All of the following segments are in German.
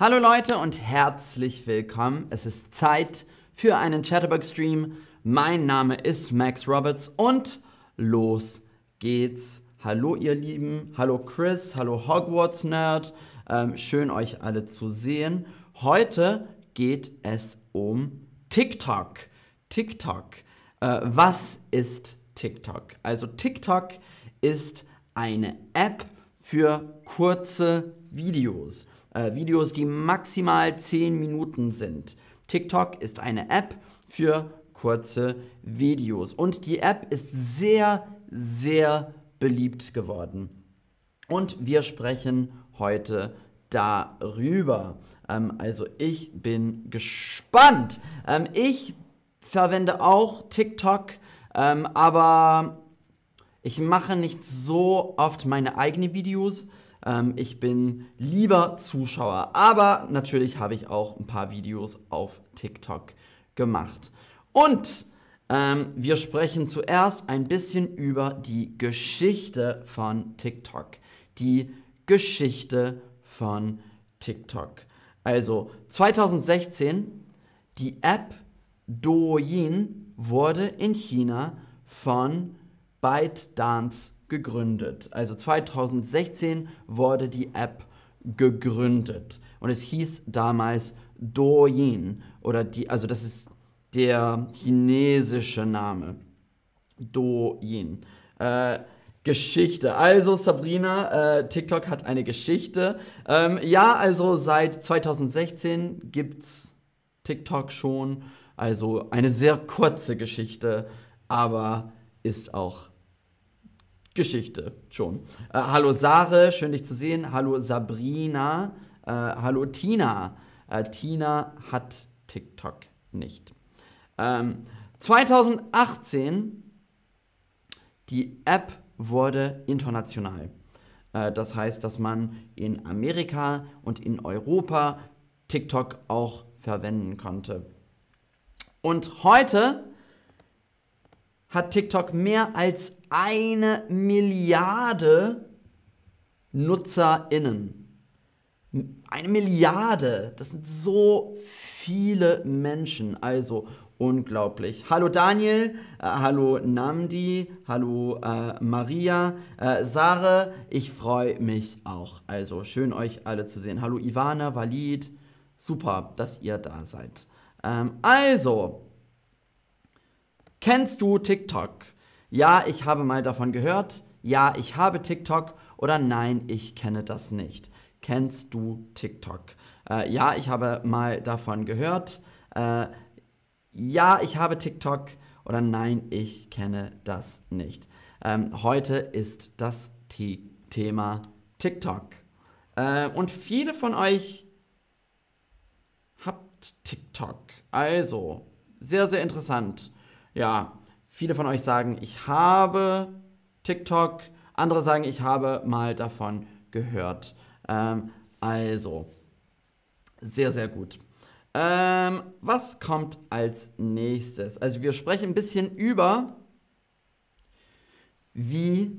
Hallo Leute und herzlich willkommen. Es ist Zeit für einen Chatterbug-Stream. Mein Name ist Max Roberts und los geht's. Hallo ihr Lieben, hallo Chris, hallo Hogwarts Nerd. Ähm, schön euch alle zu sehen. Heute geht es um TikTok. TikTok. Äh, was ist TikTok? Also TikTok ist eine App für kurze Videos. Äh, Videos, die maximal 10 Minuten sind. TikTok ist eine App für kurze Videos. Und die App ist sehr, sehr beliebt geworden. Und wir sprechen heute darüber. Ähm, also ich bin gespannt. Ähm, ich verwende auch TikTok, ähm, aber ich mache nicht so oft meine eigenen Videos. Ähm, ich bin lieber Zuschauer. Aber natürlich habe ich auch ein paar Videos auf TikTok gemacht. Und ähm, wir sprechen zuerst ein bisschen über die Geschichte von TikTok. Die Geschichte von TikTok. Also 2016, die App Douyin wurde in China von ByteDance gegründet. Also 2016 wurde die App gegründet und es hieß damals Douyin oder die, also das ist der chinesische Name. Douyin. Äh, Geschichte. Also Sabrina, äh, TikTok hat eine Geschichte. Ähm, ja, also seit 2016 gibt es TikTok schon. Also eine sehr kurze Geschichte, aber ist auch Geschichte schon. Äh, hallo Sare, schön dich zu sehen. Hallo Sabrina. Äh, hallo Tina. Äh, Tina hat TikTok nicht. Ähm, 2018, die App wurde international. Äh, das heißt, dass man in Amerika und in Europa TikTok auch verwenden konnte. Und heute hat TikTok mehr als eine Milliarde NutzerInnen. Eine Milliarde, das sind so viele Menschen, also unglaublich. Hallo Daniel, äh, hallo Namdi, hallo äh, Maria, äh, Sare, ich freue mich auch. Also schön euch alle zu sehen. Hallo Ivana, Walid, super, dass ihr da seid. Ähm, also, Kennst du TikTok? Ja, ich habe mal davon gehört. Ja, ich habe TikTok. Oder nein, ich kenne das nicht. Kennst du TikTok? Äh, ja, ich habe mal davon gehört. Äh, ja, ich habe TikTok. Oder nein, ich kenne das nicht. Ähm, heute ist das T Thema TikTok. Äh, und viele von euch habt TikTok. Also, sehr, sehr interessant ja, viele von euch sagen, ich habe TikTok, andere sagen, ich habe mal davon gehört. Ähm, also, sehr, sehr gut. Ähm, was kommt als nächstes? Also wir sprechen ein bisschen über, wie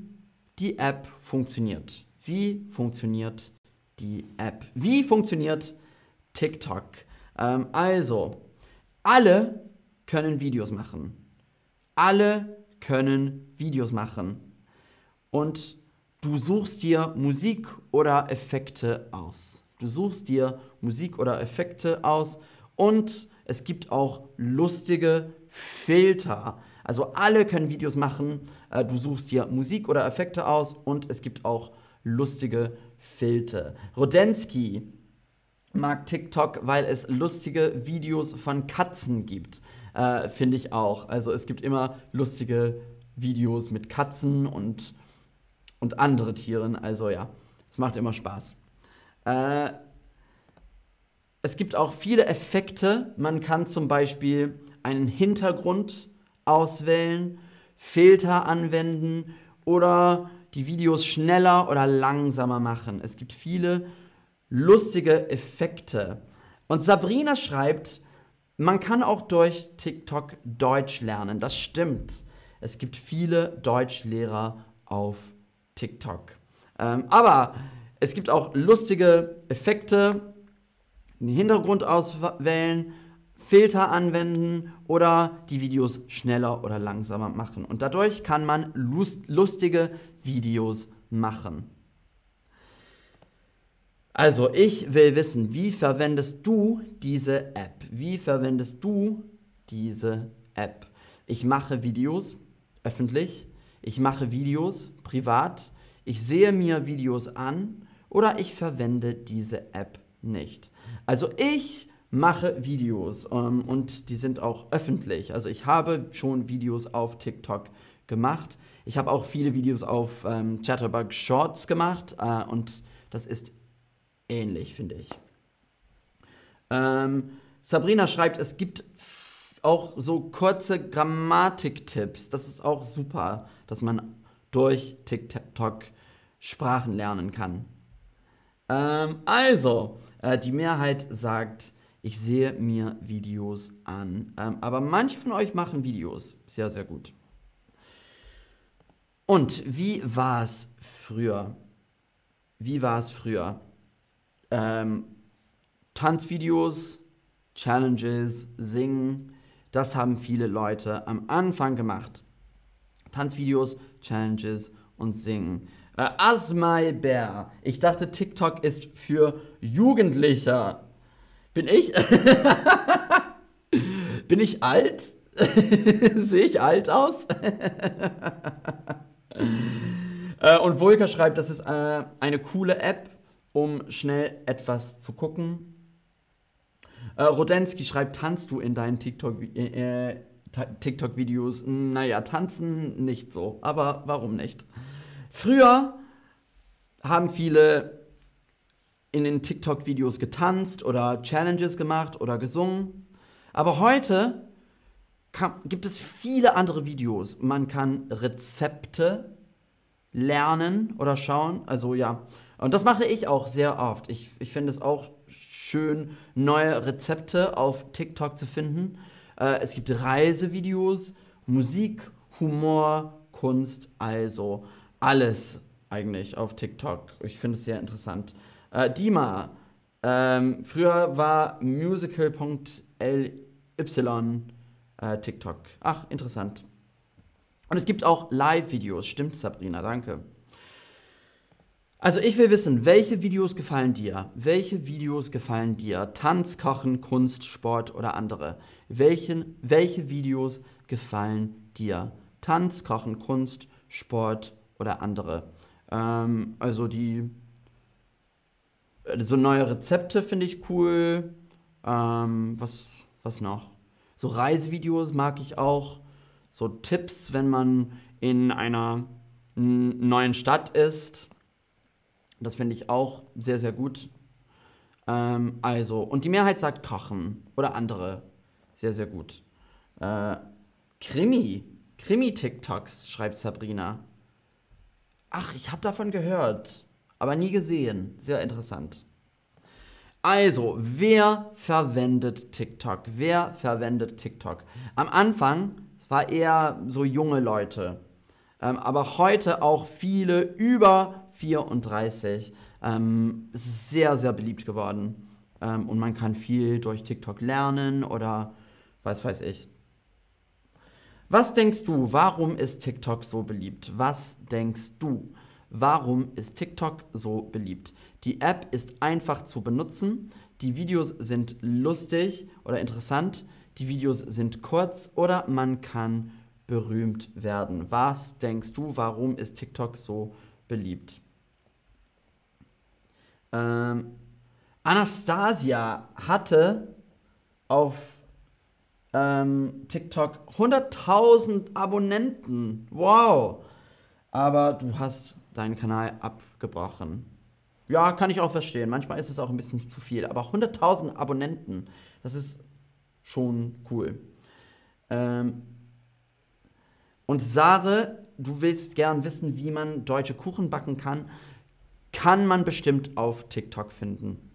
die App funktioniert. Wie funktioniert die App? Wie funktioniert TikTok? Ähm, also, alle können Videos machen. Alle können Videos machen. Und du suchst dir Musik oder Effekte aus. Du suchst dir Musik oder Effekte aus und es gibt auch lustige Filter. Also alle können Videos machen. Äh, du suchst dir Musik oder Effekte aus und es gibt auch lustige Filter. Rodensky mag TikTok, weil es lustige Videos von Katzen gibt. Äh, Finde ich auch. Also es gibt immer lustige Videos mit Katzen und, und andere Tieren. Also ja, es macht immer Spaß. Äh, es gibt auch viele Effekte. Man kann zum Beispiel einen Hintergrund auswählen, Filter anwenden oder die Videos schneller oder langsamer machen. Es gibt viele lustige Effekte. Und Sabrina schreibt, man kann auch durch TikTok Deutsch lernen. Das stimmt. Es gibt viele Deutschlehrer auf TikTok. Ähm, aber es gibt auch lustige Effekte. den Hintergrund auswählen, Filter anwenden oder die Videos schneller oder langsamer machen. Und dadurch kann man lust lustige Videos machen. Also, ich will wissen, wie verwendest du diese App? Wie verwendest du diese App? Ich mache Videos öffentlich, ich mache Videos privat, ich sehe mir Videos an oder ich verwende diese App nicht. Also ich mache Videos ähm, und die sind auch öffentlich. Also ich habe schon Videos auf TikTok gemacht. Ich habe auch viele Videos auf ähm, Chatterbug Shorts gemacht äh, und das ist ähnlich, finde ich. Ähm, Sabrina schreibt, es gibt auch so kurze Grammatiktipps. Das ist auch super, dass man durch TikTok Sprachen lernen kann. Ähm, also, äh, die Mehrheit sagt, ich sehe mir Videos an. Ähm, aber manche von euch machen Videos. Sehr, sehr gut. Und wie war es früher? Wie war es früher? Ähm, Tanzvideos, Challenges, Singen, das haben viele Leute am Anfang gemacht. Tanzvideos, Challenges und Singen. Äh, Asmai Bär. Ich dachte, TikTok ist für Jugendliche. Bin ich? Bin ich alt? Sehe ich alt aus? äh, und Volker schreibt, das ist äh, eine coole App, um schnell etwas zu gucken. Äh, Rodensky schreibt, tanzt du in deinen TikTok-Videos? Äh, äh TikTok naja, tanzen nicht so, aber warum nicht? Früher haben viele in den TikTok-Videos getanzt oder Challenges gemacht oder gesungen. Aber heute kann, gibt es viele andere Videos. Man kann Rezepte lernen oder schauen. Also ja, und das mache ich auch sehr oft. Ich, ich finde es auch schön, neue Rezepte auf TikTok zu finden. Äh, es gibt Reisevideos, Musik, Humor, Kunst, also alles eigentlich auf TikTok. Ich finde es sehr interessant. Äh, Dima, ähm, früher war musical.ly äh, TikTok. Ach, interessant. Und es gibt auch Live-Videos. Stimmt, Sabrina, danke. Also ich will wissen, welche Videos gefallen dir? Welche Videos gefallen dir? Tanz, Kochen, Kunst, Sport oder andere? Welchen, welche Videos gefallen dir? Tanz, Kochen, Kunst, Sport oder andere? Ähm, also die so neue Rezepte finde ich cool. Ähm, was, was noch? So Reisevideos mag ich auch. So Tipps, wenn man in einer neuen Stadt ist das finde ich auch sehr, sehr gut. Ähm, also, und die Mehrheit sagt Kochen oder andere. Sehr, sehr gut. Äh, Krimi. Krimi-TikToks, schreibt Sabrina. Ach, ich habe davon gehört, aber nie gesehen. Sehr interessant. Also, wer verwendet TikTok? Wer verwendet TikTok? Am Anfang war eher so junge Leute, ähm, aber heute auch viele über 34. Ähm, es ist sehr, sehr beliebt geworden. Ähm, und man kann viel durch TikTok lernen oder was weiß ich. Was denkst du, warum ist TikTok so beliebt? Was denkst du, warum ist TikTok so beliebt? Die App ist einfach zu benutzen, die Videos sind lustig oder interessant, die Videos sind kurz oder man kann berühmt werden. Was denkst du, warum ist TikTok so beliebt? Ähm, Anastasia hatte auf ähm, TikTok 100.000 Abonnenten. Wow. Aber du hast deinen Kanal abgebrochen. Ja, kann ich auch verstehen. Manchmal ist es auch ein bisschen zu viel. Aber 100.000 Abonnenten, das ist schon cool. Ähm und Sare, du willst gern wissen, wie man deutsche Kuchen backen kann kann man bestimmt auf TikTok finden.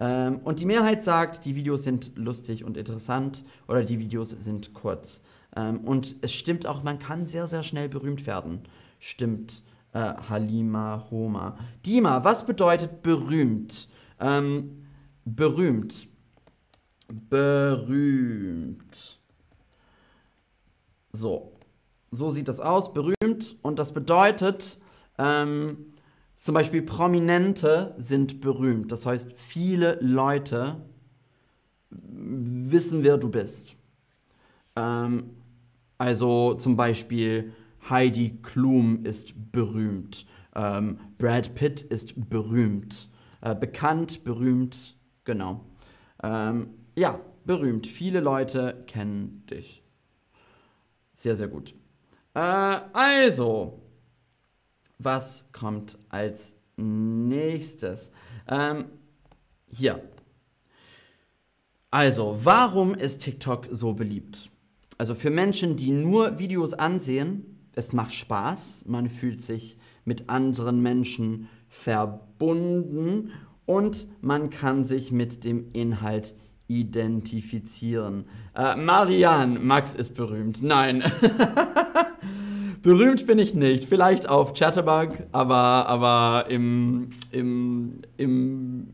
Ähm, und die Mehrheit sagt, die Videos sind lustig und interessant oder die Videos sind kurz. Ähm, und es stimmt auch, man kann sehr, sehr schnell berühmt werden. Stimmt, äh, Halima Homa. Dima, was bedeutet berühmt? Ähm, berühmt. Berühmt. So. So sieht das aus, berühmt. Und das bedeutet, ähm, zum Beispiel Prominente sind berühmt. Das heißt, viele Leute wissen, wer du bist. Ähm, also zum Beispiel Heidi Klum ist berühmt. Ähm, Brad Pitt ist berühmt. Äh, bekannt, berühmt, genau. Ähm, ja, berühmt. Viele Leute kennen dich. Sehr, sehr gut. Äh, also, was kommt als nächstes? Ähm, hier. Also, warum ist TikTok so beliebt? Also für Menschen, die nur Videos ansehen, es macht Spaß, man fühlt sich mit anderen Menschen verbunden und man kann sich mit dem Inhalt identifizieren. Äh, Marian, Max ist berühmt. Nein. berühmt bin ich nicht. Vielleicht auf Chatterbug, aber, aber im, im, im,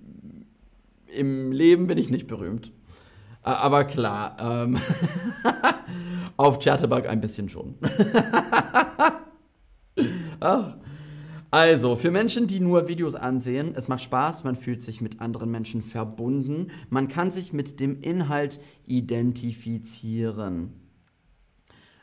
im Leben bin ich nicht berühmt. Aber klar, ähm auf Chatterbug ein bisschen schon. Ach. Also, für Menschen, die nur Videos ansehen, es macht Spaß, man fühlt sich mit anderen Menschen verbunden, man kann sich mit dem Inhalt identifizieren.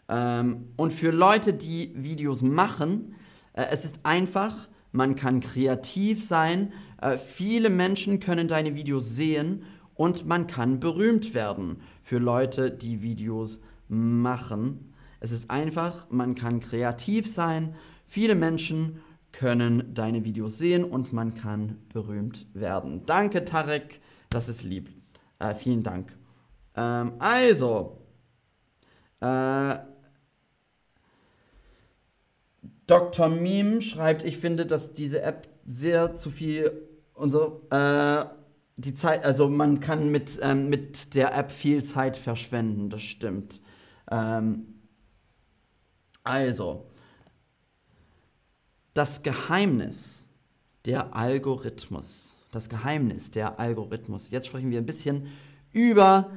Ähm, und für Leute, die Videos machen, äh, es ist einfach, man kann kreativ sein, äh, viele Menschen können deine Videos sehen und man kann berühmt werden für Leute, die Videos machen. Es ist einfach, man kann kreativ sein, viele Menschen können deine Videos sehen und man kann berühmt werden. Danke, Tarek, das ist lieb. Äh, vielen Dank. Ähm, also, äh, Dr. Meme schreibt, ich finde, dass diese App sehr zu viel und so, äh, die Zeit, also man kann mit, ähm, mit der App viel Zeit verschwenden, das stimmt. Ähm, also, das Geheimnis der Algorithmus. Das Geheimnis der Algorithmus. Jetzt sprechen wir ein bisschen über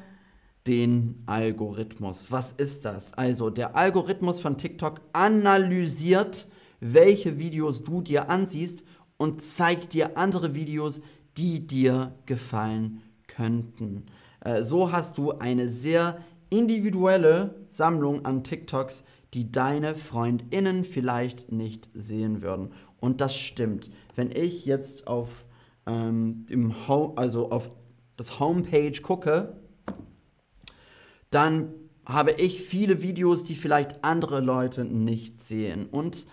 den Algorithmus. Was ist das? Also der Algorithmus von TikTok analysiert, welche Videos du dir ansiehst und zeigt dir andere Videos, die dir gefallen könnten. Äh, so hast du eine sehr individuelle Sammlung an TikToks, die deine Freundinnen vielleicht nicht sehen würden. Und das stimmt. Wenn ich jetzt auf, ähm, dem Home, also auf das Homepage gucke, dann habe ich viele Videos, die vielleicht andere Leute nicht sehen. Und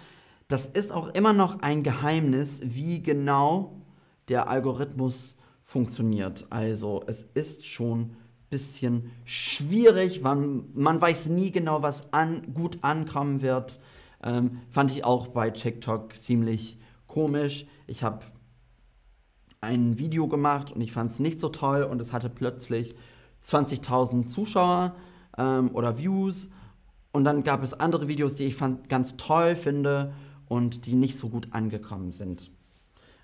das ist auch immer noch ein Geheimnis, wie genau der Algorithmus funktioniert. Also es ist schon bisschen schwierig. Man, man weiß nie genau, was an, gut ankommen wird. Ähm, fand ich auch bei TikTok ziemlich komisch. Ich habe ein Video gemacht und ich fand es nicht so toll und es hatte plötzlich 20.000 Zuschauer ähm, oder Views. Und dann gab es andere Videos, die ich fand, ganz toll finde und die nicht so gut angekommen sind.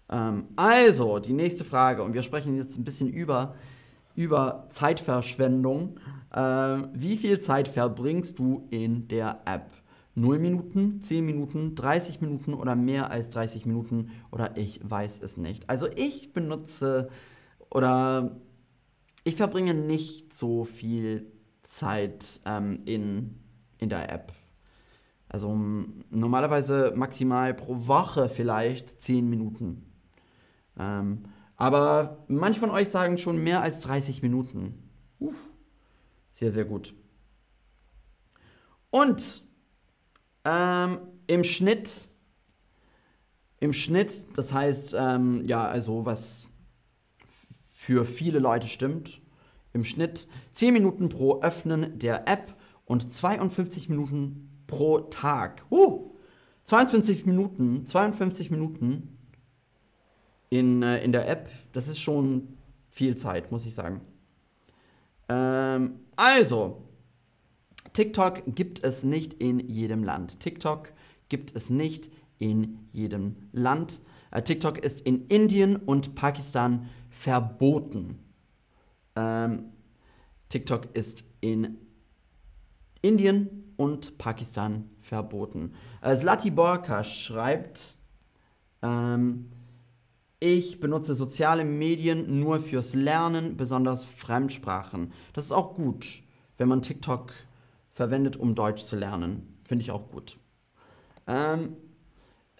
Ähm, also, die nächste Frage, und wir sprechen jetzt ein bisschen über über Zeitverschwendung. Äh, wie viel Zeit verbringst du in der App? 0 Minuten, 10 Minuten, 30 Minuten oder mehr als 30 Minuten oder ich weiß es nicht. Also ich benutze oder ich verbringe nicht so viel Zeit ähm, in, in der App. Also normalerweise maximal pro Woche vielleicht 10 Minuten. Ähm, aber manche von euch sagen schon mehr als 30 Minuten. Uff. Sehr, sehr gut. Und ähm, im Schnitt, im Schnitt, das heißt, ähm, ja, also was für viele Leute stimmt, im Schnitt 10 Minuten pro Öffnen der App und 52 Minuten pro Tag. Uh, 22 Minuten, 52 Minuten in, äh, in der App. Das ist schon viel Zeit, muss ich sagen. Ähm, also, TikTok gibt es nicht in jedem Land. TikTok gibt es nicht in jedem Land. Äh, TikTok ist in Indien und Pakistan verboten. Ähm, TikTok ist in Indien und Pakistan verboten. Äh, Slati Borka schreibt, ähm, ich benutze soziale Medien nur fürs Lernen, besonders Fremdsprachen. Das ist auch gut, wenn man TikTok verwendet, um Deutsch zu lernen. Finde ich auch gut. Ähm,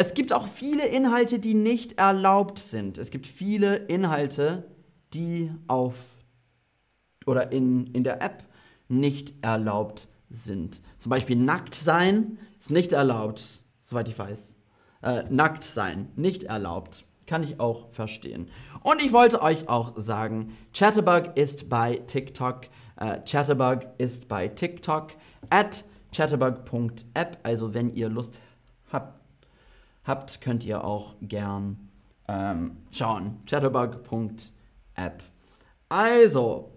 es gibt auch viele Inhalte, die nicht erlaubt sind. Es gibt viele Inhalte, die auf oder in, in der App nicht erlaubt sind. Zum Beispiel nackt sein ist nicht erlaubt, soweit ich weiß. Äh, nackt sein, nicht erlaubt. Kann ich auch verstehen. Und ich wollte euch auch sagen, Chatterbug ist bei TikTok. Äh, Chatterbug ist bei TikTok at chatterbug.app. Also wenn ihr Lust habt, habt könnt ihr auch gern ähm, schauen. chatterbug.app. Also,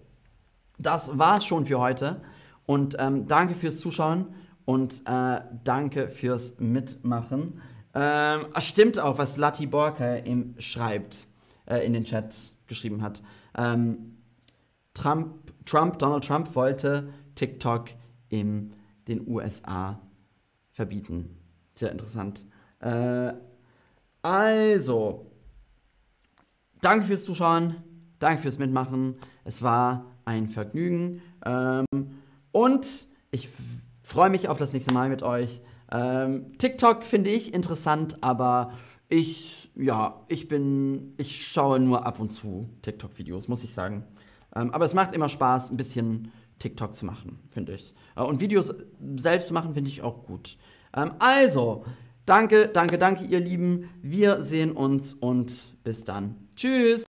das war's schon für heute. Und ähm, danke fürs Zuschauen und äh, danke fürs Mitmachen. Ähm, stimmt auch, was Lati Borka ihm schreibt, äh, in den Chat geschrieben hat. Ähm, Trump, Trump, Donald Trump wollte TikTok in den USA verbieten. Sehr interessant. Äh, also, danke fürs Zuschauen, danke fürs Mitmachen. Es war ein Vergnügen. Ähm, und ich freue mich auf das nächste Mal mit euch. Ähm, TikTok finde ich interessant, aber ich, ja, ich bin, ich schaue nur ab und zu TikTok-Videos, muss ich sagen. Ähm, aber es macht immer Spaß, ein bisschen TikTok zu machen, finde ich. Äh, und Videos selbst zu machen, finde ich auch gut. Ähm, also, danke, danke, danke, ihr Lieben. Wir sehen uns und bis dann. Tschüss.